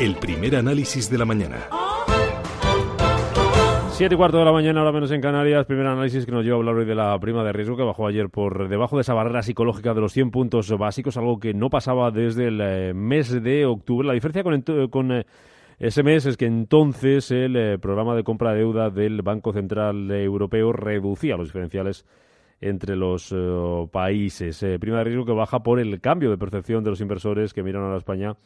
El primer análisis de la mañana. Siete y cuarto de la mañana, ahora menos en Canarias. Primer análisis que nos lleva a hablar hoy de la prima de riesgo que bajó ayer por debajo de esa barrera psicológica de los 100 puntos básicos, algo que no pasaba desde el eh, mes de octubre. La diferencia con, con eh, ese mes es que entonces el eh, programa de compra de deuda del Banco Central Europeo reducía los diferenciales entre los países. prima de riesgo que baja por el cambio de percepción de los inversores que miran a la España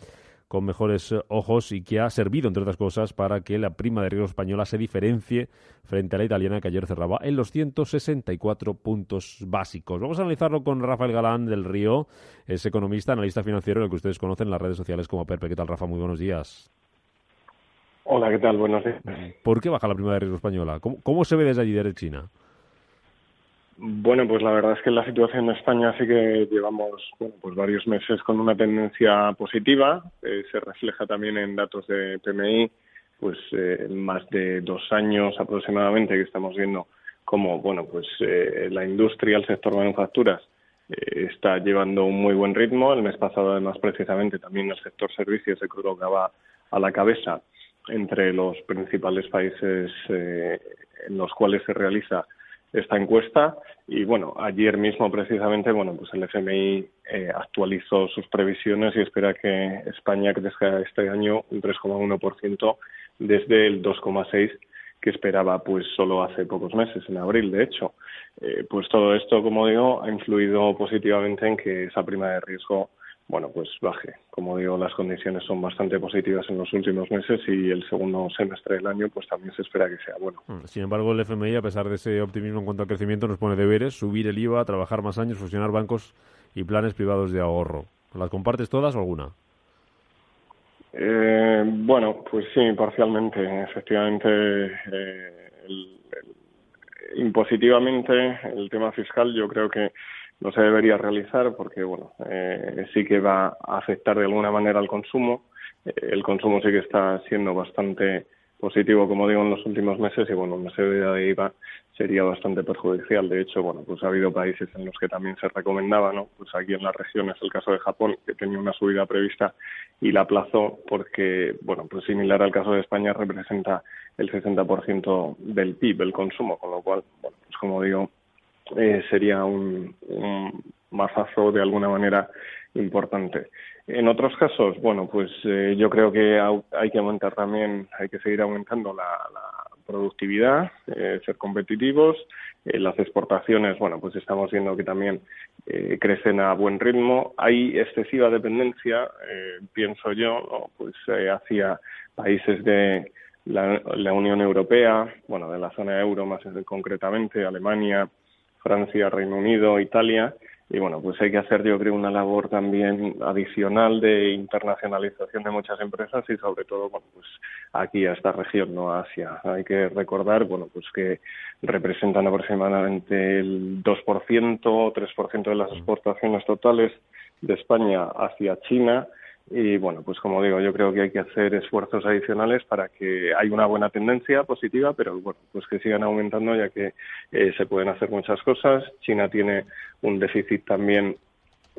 con mejores eh, ojos y que ha servido, entre otras cosas, para que la prima de riesgo española se diferencie frente a la italiana que ayer cerraba en los 164 puntos básicos. Vamos a analizarlo con Rafael Galán del Río, es economista, analista financiero, el que ustedes conocen en las redes sociales como Perpe. ¿Qué tal, Rafa? Muy buenos días. Hola, ¿qué tal? Buenos días. ¿Por qué baja la prima de riesgo española? ¿Cómo, se ve desde allí, desde China? Bueno, pues la verdad es que la situación en España sí que llevamos bueno, pues varios meses con una tendencia positiva. Eh, se refleja también en datos de PMI, pues eh, más de dos años aproximadamente que estamos viendo cómo bueno, pues eh, la industria, el sector manufacturas eh, está llevando un muy buen ritmo. El mes pasado, además, precisamente también el sector servicios se colocaba a la cabeza entre los principales países en los cuales se realiza esta encuesta y bueno ayer mismo precisamente bueno pues el FMI eh, actualizó sus previsiones y espera que España crezca este año un 3,1% desde el 2,6 que esperaba pues solo hace pocos meses en abril de hecho. Eh, pues todo esto como digo ha influido positivamente en que esa prima de riesgo bueno, pues baje. Como digo, las condiciones son bastante positivas en los últimos meses y el segundo semestre del año pues también se espera que sea bueno. Mm, sin embargo, el FMI, a pesar de ese optimismo en cuanto al crecimiento, nos pone deberes, subir el IVA, trabajar más años, fusionar bancos y planes privados de ahorro. ¿Las compartes todas o alguna? Eh, bueno, pues sí, parcialmente. Efectivamente, eh, impositivamente el tema fiscal yo creo que no se debería realizar porque bueno eh, sí que va a afectar de alguna manera al consumo. Eh, el consumo sí que está siendo bastante positivo como digo en los últimos meses y bueno una subida de IVA sería bastante perjudicial. De hecho bueno pues ha habido países en los que también se recomendaba no pues aquí en la región es el caso de Japón que tenía una subida prevista y la aplazó porque bueno pues similar al caso de España representa el 60% del PIB el consumo con lo cual bueno pues como digo eh, sería un, un mazazo de alguna manera importante. En otros casos, bueno, pues eh, yo creo que hay que aumentar también, hay que seguir aumentando la, productividad, eh, ser competitivos. las exportaciones, bueno, pues estamos viendo que también crecen a buen ritmo. Hay excesiva dependencia, pienso yo, pues hacia países de la, la, Unión Europea, bueno, de la zona euro más concretamente, Alemania, Francia, Reino Unido, Italia. Y bueno, pues hay que hacer, yo creo, una labor también adicional de internacionalización de muchas empresas y sobre todo, bueno, pues aquí a esta región, no a Asia. Hay que recordar, bueno, pues que representan aproximadamente el 2% o 3% de las exportaciones totales de España hacia China y bueno, pues como digo, yo creo que hay que hacer esfuerzos adicionales para que haya una buena tendencia positiva, pero bueno, pues que sigan aumentando ya que eh, se pueden hacer muchas cosas. China tiene un déficit también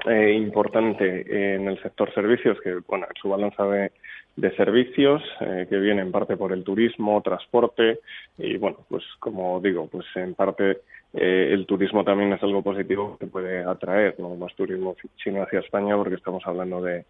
eh, importante en el sector servicios, que bueno, en su balanza de, de servicios, eh, que viene en parte por el turismo, transporte, y bueno, pues como digo, pues en parte eh, el turismo también es algo positivo que puede atraer ¿no? más turismo chino hacia España porque estamos hablando de,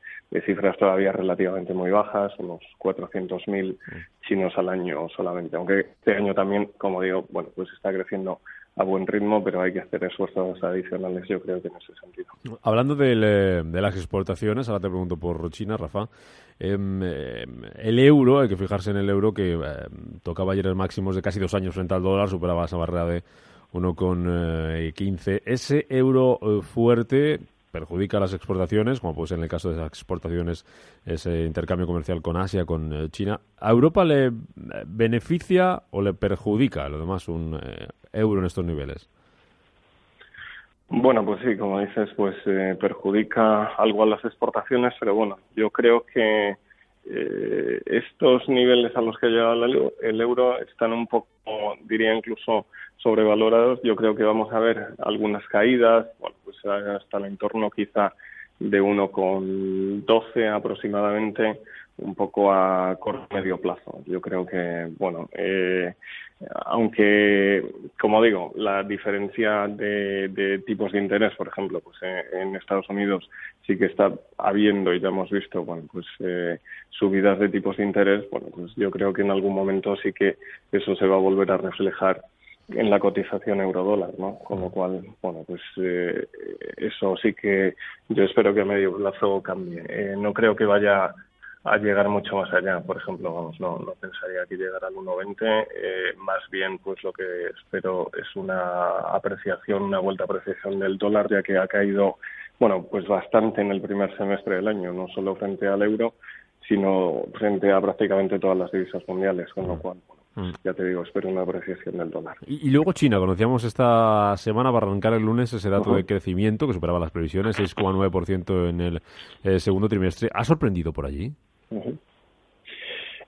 cifras todavía relativamente muy bajas, unos 400.000 chinos al año solamente, aunque este año también, como digo, bueno, pues está creciendo a buen ritmo, pero hay que hacer esfuerzos adicionales, yo creo que en ese sentido. Hablando eh, de las exportaciones, ahora te pregunto por China, Rafa. Em, em, el euro, hay que fijarse en el euro que em, tocaba ayer el máximo de casi dos años frente al dólar, superaba esa barrera de uno con eh, quince. Ese euro eh, fuerte perjudica las exportaciones, como puede ser en el caso de las exportaciones, ese intercambio comercial con Asia, con eh, China. ¿A Europa le beneficia o le perjudica lo demás un euro en estos niveles? Bueno, pues sí, como dices, pues perjudica algo a las exportaciones, pero bueno, yo creo que estos niveles a los que ha llegado el euro están un poco, diría incluso, sobrevalorados. Yo creo que vamos a ver algunas caídas, bueno, pues hasta el entorno quizá de 1,12 aproximadamente, un poco a corto medio plazo. Yo creo que, bueno, eh, aunque, como digo, la diferencia de, tipos de interés, por ejemplo, pues eh, en, Estados Unidos sí que está habiendo y ya hemos visto, bueno, pues eh, subidas de tipos de interés, bueno, pues yo creo que en algún momento sí que eso se va a volver a reflejar en la cotización euro-dólar, ¿no? Con lo cual, bueno, pues eh, eso sí que yo espero que a medio plazo cambie. Eh, no creo que vaya a llegar mucho más allá. Por ejemplo, vamos, no, no pensaría que llegara al 1,20. Eh, más bien, pues lo que espero es una apreciación, una vuelta a apreciación del dólar, ya que ha caído, bueno, pues bastante en el primer semestre del año, no solo frente al euro, sino frente a prácticamente todas las divisas mundiales, con lo cual. Ya te digo, espero una apreciación del dólar. Y, luego China, conocíamos esta semana para arrancar el lunes ese dato de crecimiento que superaba las previsiones, 6,9% en el eh, segundo trimestre. ¿Ha sorprendido por allí?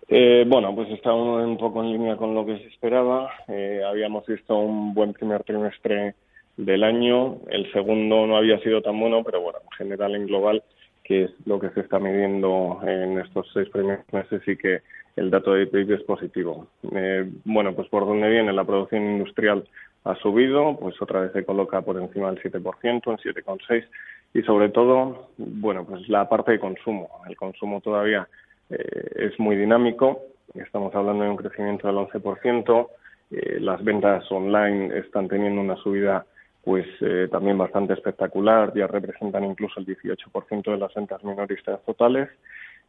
Eh, bueno, pues está un poco en línea con lo que se esperaba. Eh, habíamos visto un buen primer trimestre del año. El segundo no había sido tan bueno, pero bueno, en general, en global, que es lo que se está midiendo en estos seis primeros meses y que el dato de PIB es positivo. Eh, bueno, pues por dónde viene la producción industrial ha subido, pues otra vez se coloca por encima del 7%, en 7,6%, y sobre todo, bueno, pues la parte de consumo. El consumo todavía eh, es muy dinámico, estamos hablando de un crecimiento del 11%, eh, las ventas online están teniendo una subida pues también bastante espectacular, ya representan incluso el 18% de las ventas minoristas totales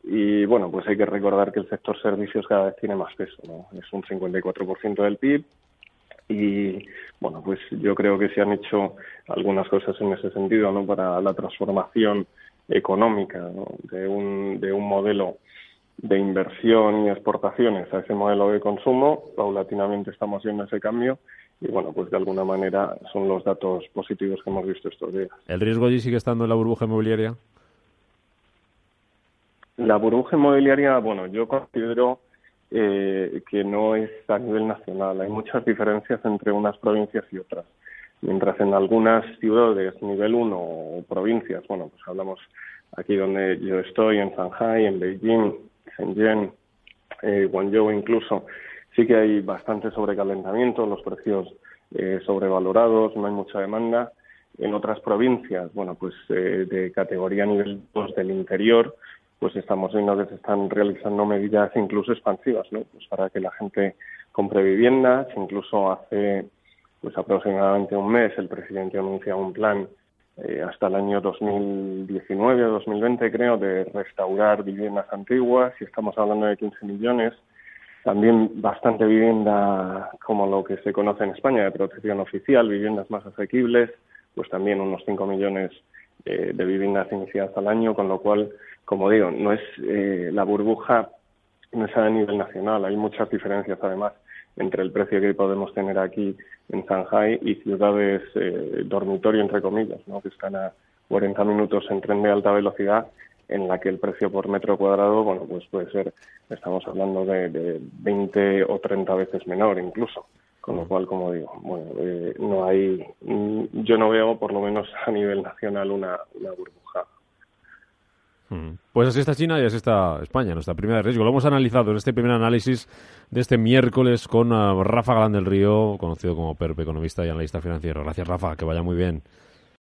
y bueno, pues hay que recordar que el sector servicios cada vez tiene más peso, ¿no? Es un 54% del PIB y bueno, pues yo creo que se han hecho algunas cosas en ese sentido, ¿no? Para la transformación económica de, un, de un modelo de inversión y exportaciones a ese modelo de consumo. Paulatinamente estamos viendo ese cambio y bueno, pues de alguna manera son los datos positivos que hemos visto estos días. ¿El riesgo allí sigue estando en la burbuja inmobiliaria? La burbuja inmobiliaria, bueno, yo considero eh, que no es a nivel nacional. Hay muchas diferencias entre unas provincias y otras. Mientras en algunas ciudades, nivel 1 o provincias, bueno, pues hablamos aquí donde yo estoy, en Shanghai, en Beijing, Shenzhen, eh, Guangzhou incluso, sí que hay bastante sobrecalentamiento, los precios eh, sobrevalorados, no hay mucha demanda. En otras provincias, bueno, pues eh, de categoría nivel 2 del interior, pues estamos viendo que se están realizando medidas incluso expansivas, ¿no? Pues para que la gente compre viviendas, incluso hace pues aproximadamente un mes el presidente anuncia un plan eh, hasta el año 2019 o 2020 creo de restaurar viviendas antiguas y estamos hablando de 15 millones también bastante vivienda como lo que se conoce en España de protección oficial viviendas más asequibles pues también unos 5 millones eh, de viviendas iniciadas al año con lo cual como digo, no es eh, la burbuja no es a nivel nacional, hay muchas diferencias además entre el precio que podemos tener aquí en Shanghai y ciudades eh, dormitorio entre comillas, ¿no? que están a 40 minutos en tren de alta velocidad en la que el precio por metro cuadrado, bueno, pues puede ser, estamos hablando de, de 20 o 30 veces menor incluso. Con lo cual, como digo, bueno, eh, no hay, mm, yo no veo, por lo menos a nivel nacional, una, una burbuja pues así está China y así está España, nuestra primera de riesgo. Lo hemos analizado en este primer análisis de este miércoles con ah, Rafa Galán del Río, conocido como PERP, economista y analista financiero. Gracias, Rafa, que vaya muy bien.